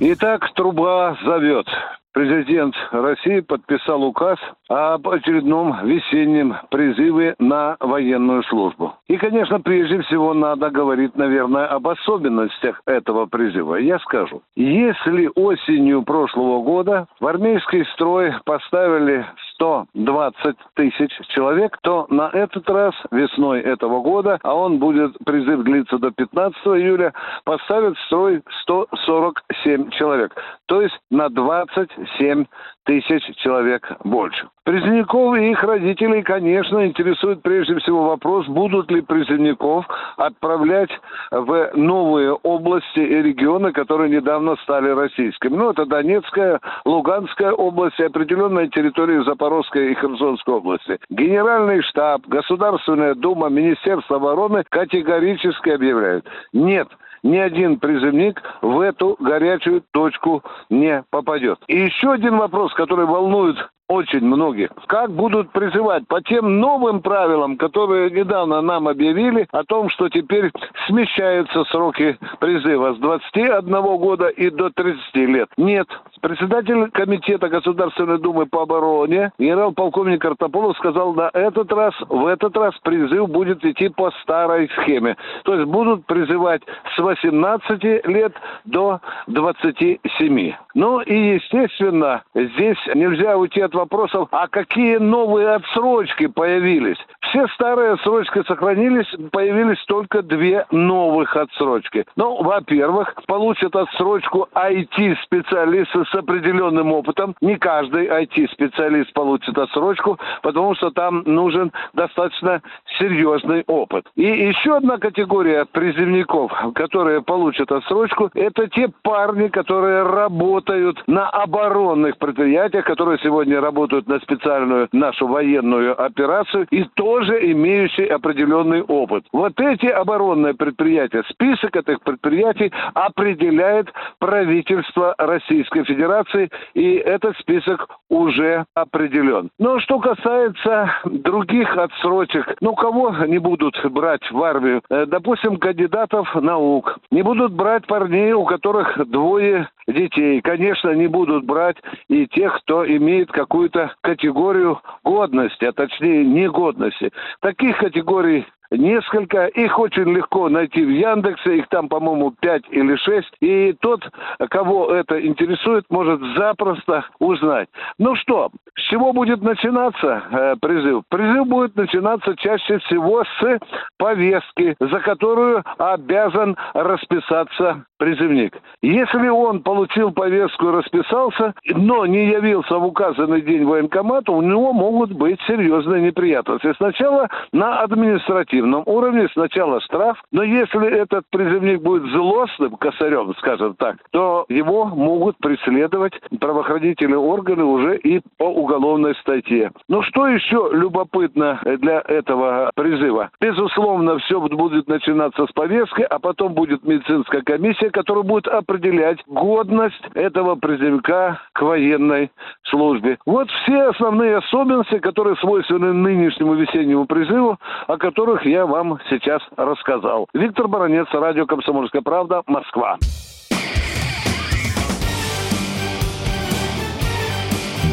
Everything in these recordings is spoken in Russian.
Итак, труба зовет. Президент России подписал указ об очередном весеннем призыве на военную службу. И, конечно, прежде всего надо говорить, наверное, об особенностях этого призыва. Я скажу, если осенью прошлого года в армейский строй поставили 120 тысяч человек, то на этот раз весной этого года, а он будет, призыв длиться до 15 июля, поставят в строй 147 человек. То есть на 27 тысяч человек больше. Призывников и их родителей, конечно, интересует прежде всего вопрос, будут ли призывников отправлять в новые области и регионы, которые недавно стали российскими. Ну, это Донецкая, Луганская область определенная территория Запорожской и Херсонской области. Генеральный штаб, Государственная дума, Министерство обороны категорически объявляют. Нет, ни один призывник в эту горячую точку не попадет. И еще один вопрос, который волнует очень многих. Как будут призывать по тем новым правилам, которые недавно нам объявили, о том, что теперь смещаются сроки призыва с 21 года и до 30 лет. Нет. Председатель Комитета Государственной Думы по обороне, генерал-полковник Картополов сказал, на этот раз, в этот раз призыв будет идти по старой схеме. То есть будут призывать с 18 лет до 27. Ну и, естественно, здесь нельзя уйти от вопросов, а какие новые отсрочки появились? Все старые отсрочки сохранились, появились только две новых отсрочки. Ну, во-первых, получат отсрочку IT-специалисты с определенным опытом. Не каждый IT-специалист получит отсрочку, потому что там нужен достаточно серьезный опыт. И еще одна категория призывников, которые получат отсрочку, это те парни, которые работают на оборонных предприятиях, которые сегодня работают на специальную нашу военную операцию и тоже имеющие определенный опыт. Вот эти оборонные предприятия, список этих предприятий определяет правительство Российской Федерации, и этот список уже определен. Но что касается других отсрочек, ну кого не будут брать в армию? Э, допустим, кандидатов наук. Не будут брать парней, у которых двое детей. Конечно, не будут брать и тех, кто имеет какую-то категорию годности, а точнее негодности. Таких категорий несколько. Их очень легко найти в Яндексе. Их там, по-моему, пять или шесть. И тот, кого это интересует, может запросто узнать. Ну что, с чего будет начинаться э, призыв? Призыв будет начинаться чаще всего с повестки, за которую обязан расписаться призывник. Если он получил повестку и расписался, но не явился в указанный день военкомата, у него могут быть серьезные неприятности. Сначала на административном уровне, сначала штраф, но если этот призывник будет злостным косарем, скажем так, то его могут преследовать правоохранительные органы уже и по уголовной статье. Ну что еще любопытно для этого призыва? Безусловно, все будет начинаться с повестки, а потом будет медицинская комиссия, который будет определять годность этого призывника к военной службе. Вот все основные особенности, которые свойственны нынешнему весеннему призыву, о которых я вам сейчас рассказал. Виктор Баранец, радио «Комсомольская правда», Москва.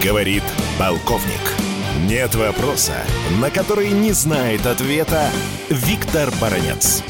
Говорит полковник. Нет вопроса, на который не знает ответа Виктор Баранец.